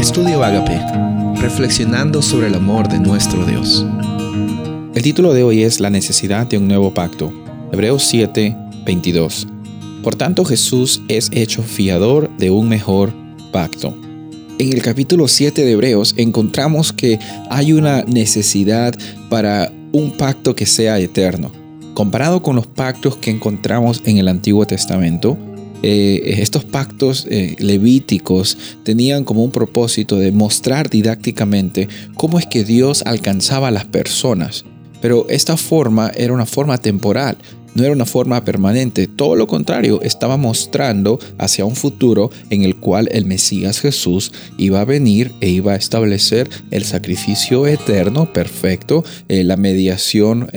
Estudio Agape, reflexionando sobre el amor de nuestro Dios. El título de hoy es La necesidad de un nuevo pacto. Hebreos 7, 22. Por tanto Jesús es hecho fiador de un mejor pacto. En el capítulo 7 de Hebreos encontramos que hay una necesidad para un pacto que sea eterno. Comparado con los pactos que encontramos en el Antiguo Testamento, eh, estos pactos eh, levíticos tenían como un propósito de mostrar didácticamente cómo es que Dios alcanzaba a las personas. Pero esta forma era una forma temporal, no era una forma permanente. Todo lo contrario, estaba mostrando hacia un futuro en el cual el Mesías Jesús iba a venir e iba a establecer el sacrificio eterno, perfecto, eh, la mediación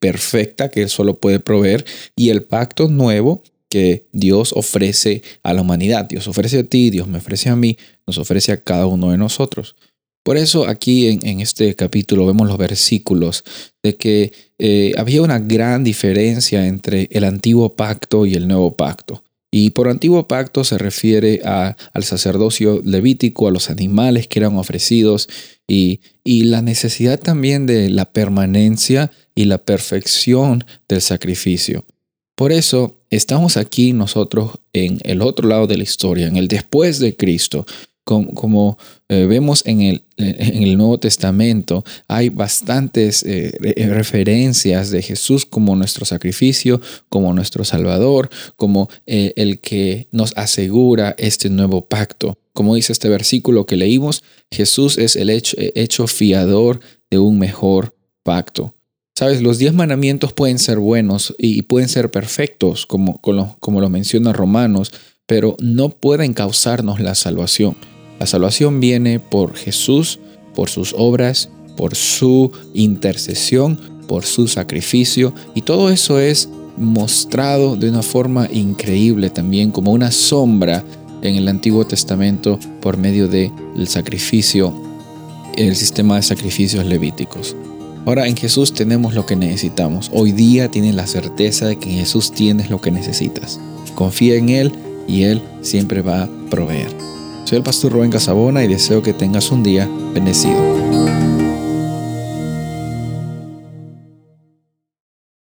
perfecta que Él solo puede proveer y el pacto nuevo que Dios ofrece a la humanidad. Dios ofrece a ti, Dios me ofrece a mí, nos ofrece a cada uno de nosotros. Por eso aquí en, este capítulo vemos los versículos de que eh, había una gran diferencia entre el antiguo pacto y el nuevo pacto. Y por antiguo pacto se refiere al sacerdocio levítico, a los animales que eran ofrecidos y, y la necesidad también de la permanencia y la perfección del sacrificio. Por eso estamos aquí nosotros en el otro lado de la historia, en el después de Cristo. Como, eh, vemos en el, en el, Nuevo Testamento, hay bastantes eh, referencias de Jesús como nuestro sacrificio, como nuestro Salvador, como eh, el que nos asegura este nuevo pacto. Como dice este versículo que leímos, Jesús es el hecho, hecho fiador de un mejor pacto. Sabes, los diez mandamientos pueden ser buenos y pueden ser perfectos, como, como lo menciona Romanos, pero no pueden causarnos la salvación. La salvación viene por Jesús, por sus obras, por su intercesión, por su sacrificio, y todo eso es mostrado de una forma increíble también como una sombra en el Antiguo Testamento por medio del sacrificio, el sistema de sacrificios levíticos. Ahora en Jesús tenemos lo que necesitamos. Hoy día tienes la certeza de que en Jesús tienes lo que necesitas. Confía en Él y Él siempre va a proveer. Soy el pastor Rubén Casabona y deseo que tengas un día bendecido.